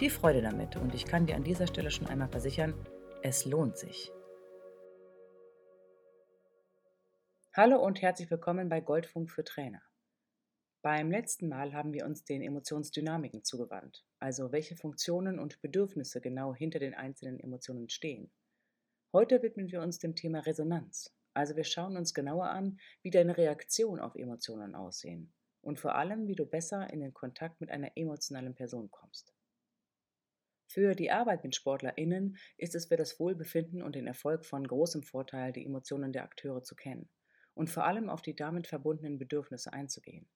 Viel Freude damit und ich kann dir an dieser Stelle schon einmal versichern, es lohnt sich. Hallo und herzlich willkommen bei Goldfunk für Trainer. Beim letzten Mal haben wir uns den Emotionsdynamiken zugewandt, also welche Funktionen und Bedürfnisse genau hinter den einzelnen Emotionen stehen. Heute widmen wir uns dem Thema Resonanz, also wir schauen uns genauer an, wie deine Reaktionen auf Emotionen aussehen und vor allem, wie du besser in den Kontakt mit einer emotionalen Person kommst. Für die Arbeit mit SportlerInnen ist es für das Wohlbefinden und den Erfolg von großem Vorteil, die Emotionen der Akteure zu kennen und vor allem auf die damit verbundenen Bedürfnisse einzugehen.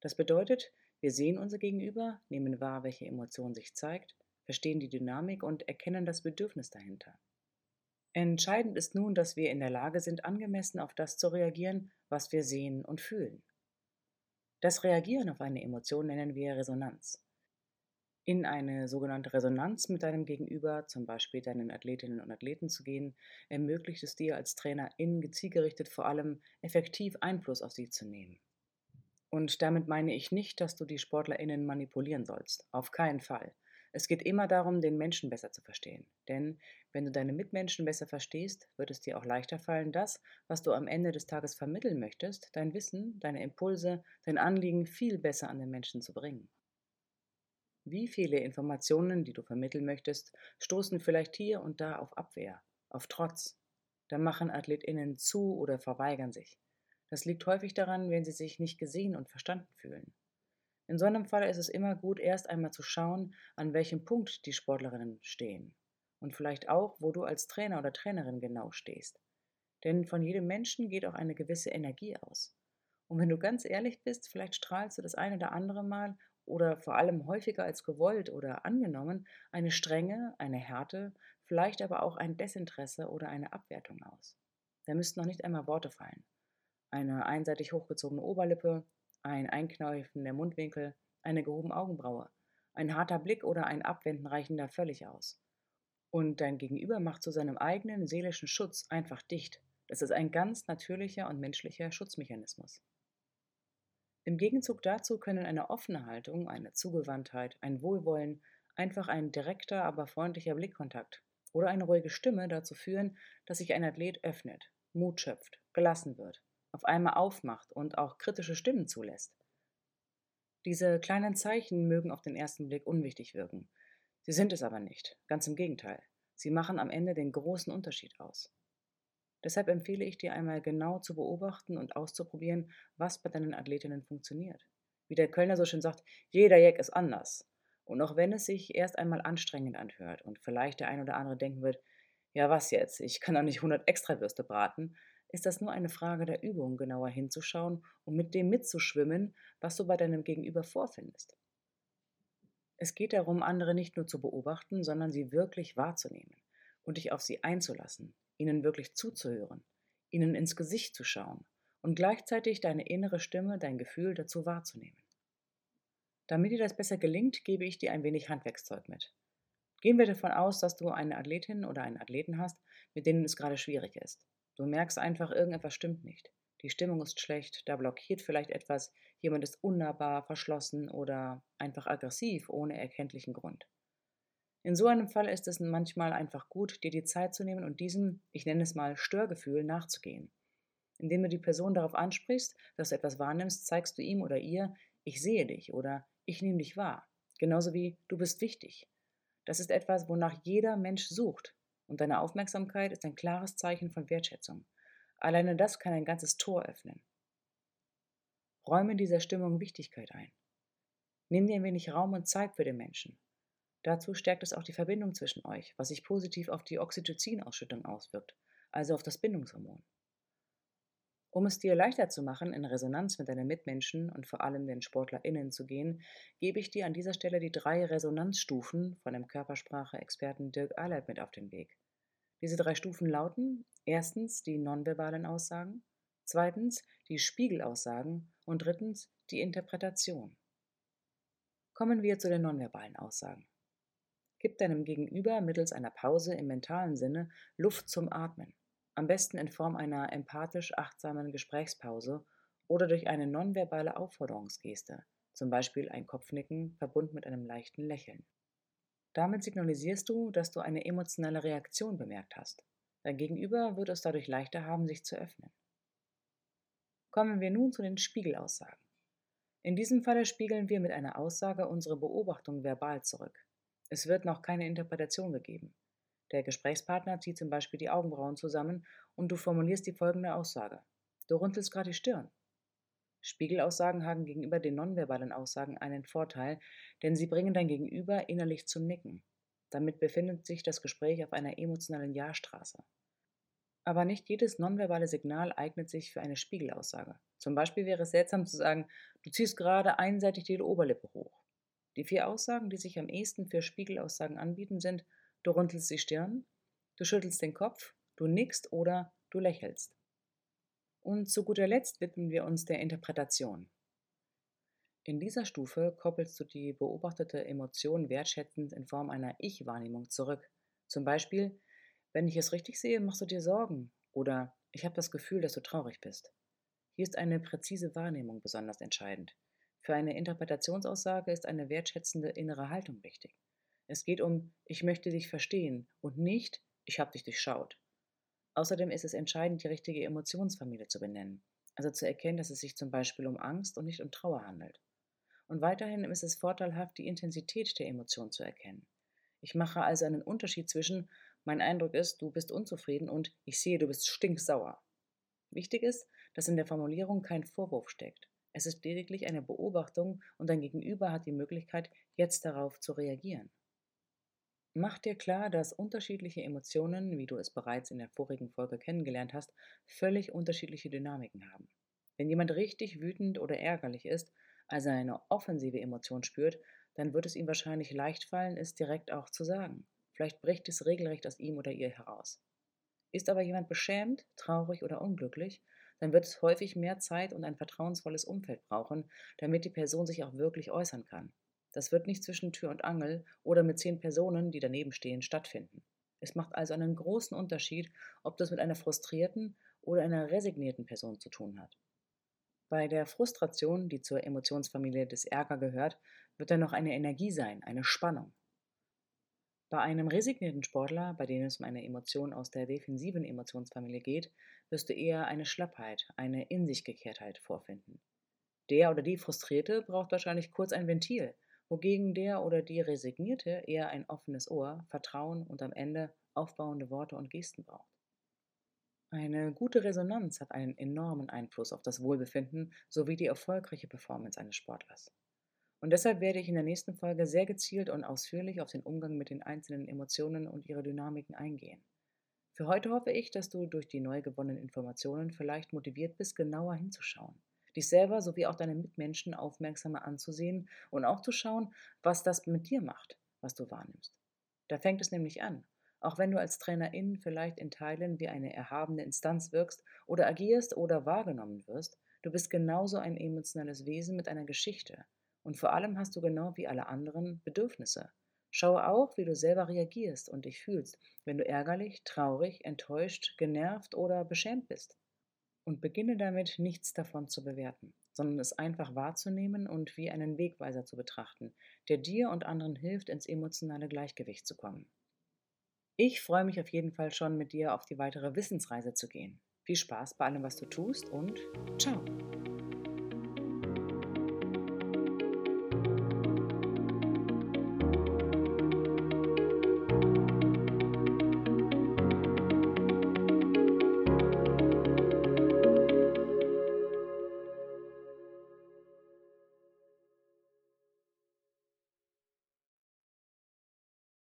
Das bedeutet, wir sehen unser Gegenüber, nehmen wahr, welche Emotion sich zeigt, verstehen die Dynamik und erkennen das Bedürfnis dahinter. Entscheidend ist nun, dass wir in der Lage sind, angemessen auf das zu reagieren, was wir sehen und fühlen. Das Reagieren auf eine Emotion nennen wir Resonanz. In eine sogenannte Resonanz mit deinem Gegenüber, zum Beispiel deinen Athletinnen und Athleten zu gehen, ermöglicht es dir als Trainer in zielgerichtet vor allem effektiv Einfluss auf sie zu nehmen. Und damit meine ich nicht, dass du die SportlerInnen manipulieren sollst. Auf keinen Fall. Es geht immer darum, den Menschen besser zu verstehen. Denn wenn du deine Mitmenschen besser verstehst, wird es dir auch leichter fallen, das, was du am Ende des Tages vermitteln möchtest, dein Wissen, deine Impulse, dein Anliegen viel besser an den Menschen zu bringen. Wie viele Informationen, die du vermitteln möchtest, stoßen vielleicht hier und da auf Abwehr, auf Trotz. Da machen AthletInnen zu oder verweigern sich. Das liegt häufig daran, wenn sie sich nicht gesehen und verstanden fühlen. In so einem Fall ist es immer gut, erst einmal zu schauen, an welchem Punkt die Sportlerinnen stehen und vielleicht auch, wo du als Trainer oder Trainerin genau stehst. Denn von jedem Menschen geht auch eine gewisse Energie aus. Und wenn du ganz ehrlich bist, vielleicht strahlst du das eine oder andere Mal oder vor allem häufiger als gewollt oder angenommen eine Strenge, eine Härte, vielleicht aber auch ein Desinteresse oder eine Abwertung aus. Da müssten noch nicht einmal Worte fallen eine einseitig hochgezogene Oberlippe, ein Einkneifen der Mundwinkel, eine gehobene Augenbraue. Ein harter Blick oder ein Abwenden reichen da völlig aus. Und dein Gegenüber macht zu seinem eigenen seelischen Schutz einfach dicht. Das ist ein ganz natürlicher und menschlicher Schutzmechanismus. Im Gegenzug dazu können eine offene Haltung, eine Zugewandtheit, ein Wohlwollen, einfach ein direkter, aber freundlicher Blickkontakt oder eine ruhige Stimme dazu führen, dass sich ein Athlet öffnet, Mut schöpft, gelassen wird auf einmal aufmacht und auch kritische Stimmen zulässt. Diese kleinen Zeichen mögen auf den ersten Blick unwichtig wirken. Sie sind es aber nicht, ganz im Gegenteil. Sie machen am Ende den großen Unterschied aus. Deshalb empfehle ich dir einmal genau zu beobachten und auszuprobieren, was bei deinen Athletinnen funktioniert. Wie der Kölner so schön sagt, jeder Jack ist anders. Und auch wenn es sich erst einmal anstrengend anhört und vielleicht der ein oder andere denken wird, ja was jetzt, ich kann doch nicht 100 Extrawürste braten, ist das nur eine Frage der Übung, genauer hinzuschauen und mit dem mitzuschwimmen, was du bei deinem Gegenüber vorfindest. Es geht darum, andere nicht nur zu beobachten, sondern sie wirklich wahrzunehmen und dich auf sie einzulassen, ihnen wirklich zuzuhören, ihnen ins Gesicht zu schauen und gleichzeitig deine innere Stimme, dein Gefühl dazu wahrzunehmen. Damit dir das besser gelingt, gebe ich dir ein wenig Handwerkszeug mit. Gehen wir davon aus, dass du eine Athletin oder einen Athleten hast, mit denen es gerade schwierig ist. Du merkst einfach, irgendetwas stimmt nicht. Die Stimmung ist schlecht, da blockiert vielleicht etwas, jemand ist unnahbar, verschlossen oder einfach aggressiv ohne erkenntlichen Grund. In so einem Fall ist es manchmal einfach gut, dir die Zeit zu nehmen und diesem, ich nenne es mal, Störgefühl nachzugehen. Indem du die Person darauf ansprichst, dass du etwas wahrnimmst, zeigst du ihm oder ihr, ich sehe dich oder ich nehme dich wahr. Genauso wie du bist wichtig. Das ist etwas, wonach jeder Mensch sucht Und deine Aufmerksamkeit ist ein klares Zeichen von Wertschätzung. Alleine das kann ein ganzes Tor öffnen. Räume dieser Stimmung Wichtigkeit ein. Nimm dir ein wenig Raum und Zeit für den Menschen. Dazu stärkt es auch die Verbindung zwischen euch, was sich positiv auf die Oxytocin-Ausschüttung auswirkt, also auf das Bindungshormon. Um es dir leichter zu machen, in Resonanz mit deinen Mitmenschen und vor allem den SportlerInnen zu gehen, gebe ich dir an dieser Stelle die drei Resonanzstufen von dem Körpersprache-Experten Dirk Eilert mit auf den Weg. Diese drei Stufen lauten erstens die nonverbalen Aussagen, zweitens die Spiegelaussagen und drittens die Interpretation. Kommen wir zu den nonverbalen Aussagen. Gib deinem Gegenüber mittels einer Pause im mentalen Sinne Luft zum Atmen am besten in Form einer empathisch achtsamen Gesprächspause oder durch eine nonverbale Aufforderungsgeste, zum Beispiel ein Kopfnicken verbunden mit einem leichten Lächeln. Damit signalisierst du, dass du eine emotionale Reaktion bemerkt hast. Dein Gegenüber wird es dadurch leichter haben, sich zu öffnen. Kommen wir nun zu den Spiegelaussagen. In diesem Falle spiegeln wir mit einer Aussage unsere Beobachtung verbal zurück. Es wird noch keine Interpretation gegeben. Der Gesprächspartner zieht zum Beispiel die Augenbrauen zusammen und du formulierst die folgende Aussage. Du runzelst gerade die Stirn. Spiegelaussagen haben gegenüber den nonverbalen Aussagen einen Vorteil, denn sie bringen dein Gegenüber innerlich zum Nicken. Damit befindet sich das Gespräch auf einer emotionalen Ja-Straße. Aber nicht jedes nonverbale Signal eignet sich für eine Spiegelaussage. Zum Beispiel wäre es seltsam zu sagen, du ziehst gerade einseitig die Oberlippe hoch. Die vier Aussagen, die sich am ehesten für Spiegelaussagen anbieten, sind Du runzelst die Stirn, du schüttelst den Kopf, du nickst oder du lächelst. Und zu guter Letzt widmen wir uns der Interpretation. In dieser Stufe koppelst du die beobachtete Emotion wertschätzend in Form einer Ich-Wahrnehmung zurück. Zum Beispiel, wenn ich es richtig sehe, machst du dir Sorgen oder ich habe das Gefühl, dass du traurig bist. Hier ist eine präzise Wahrnehmung besonders entscheidend. Für eine Interpretationsaussage ist eine wertschätzende innere Haltung wichtig. Es geht um ich möchte dich verstehen und nicht ich habe dich durchschaut. Außerdem ist es entscheidend, die richtige Emotionsfamilie zu benennen, also zu erkennen, dass es sich zum Beispiel um Angst und nicht um Trauer handelt. Und weiterhin ist es vorteilhaft, die Intensität der Emotion zu erkennen. Ich mache also einen Unterschied zwischen mein Eindruck ist, du bist unzufrieden und ich sehe, du bist stinksauer. Wichtig ist, dass in der Formulierung kein Vorwurf steckt. Es ist lediglich eine Beobachtung und dein Gegenüber hat die Möglichkeit, jetzt darauf zu reagieren. Mach dir klar, dass unterschiedliche Emotionen, wie du es bereits in der vorigen Folge kennengelernt hast, völlig unterschiedliche Dynamiken haben. Wenn jemand richtig wütend oder ärgerlich ist, also eine offensive Emotion spürt, dann wird es ihm wahrscheinlich leicht fallen, es direkt auch zu sagen. Vielleicht bricht es regelrecht aus ihm oder ihr heraus. Ist aber jemand beschämt, traurig oder unglücklich, dann wird es häufig mehr Zeit und ein vertrauensvolles Umfeld brauchen, damit die Person sich auch wirklich äußern kann. Das wird nicht zwischen Tür und Angel oder mit zehn Personen, die daneben stehen, stattfinden. Es macht also einen großen Unterschied, ob das mit einer frustrierten oder einer resignierten Person zu tun hat. Bei der Frustration, die zur Emotionsfamilie des Ärger gehört, wird dann noch eine Energie sein, eine Spannung. Bei einem resignierten Sportler, bei dem es um eine Emotion aus der defensiven Emotionsfamilie geht, wirst du eher eine Schlappheit, eine In sich Gekehrtheit vorfinden. Der oder die Frustrierte braucht wahrscheinlich kurz ein Ventil, wogegen der oder die Resignierte eher ein offenes Ohr, Vertrauen und am Ende aufbauende Worte und Gesten braucht. Eine gute Resonanz hat einen enormen Einfluss auf das Wohlbefinden sowie die erfolgreiche Performance eines Sportlers. Und deshalb werde ich in der nächsten Folge sehr gezielt und ausführlich auf den Umgang mit den einzelnen Emotionen und ihre Dynamiken eingehen. Für heute hoffe ich, dass du durch die neu gewonnenen Informationen vielleicht motiviert bist, genauer hinzuschauen dich selber sowie auch deine Mitmenschen aufmerksamer anzusehen und auch zu schauen, was das mit dir macht, was du wahrnimmst. Da fängt es nämlich an. Auch wenn du als Trainerin vielleicht in Teilen wie eine erhabene Instanz wirkst oder agierst oder wahrgenommen wirst, du bist genauso ein emotionales Wesen mit einer Geschichte. Und vor allem hast du genau wie alle anderen Bedürfnisse. Schaue auch, wie du selber reagierst und dich fühlst, wenn du ärgerlich, traurig, enttäuscht, genervt oder beschämt bist und beginne damit, nichts davon zu bewerten, sondern es einfach wahrzunehmen und wie einen Wegweiser zu betrachten, der dir und anderen hilft, ins emotionale Gleichgewicht zu kommen. Ich freue mich auf jeden Fall schon, mit dir auf die weitere Wissensreise zu gehen. Viel Spaß bei allem, was du tust und ciao!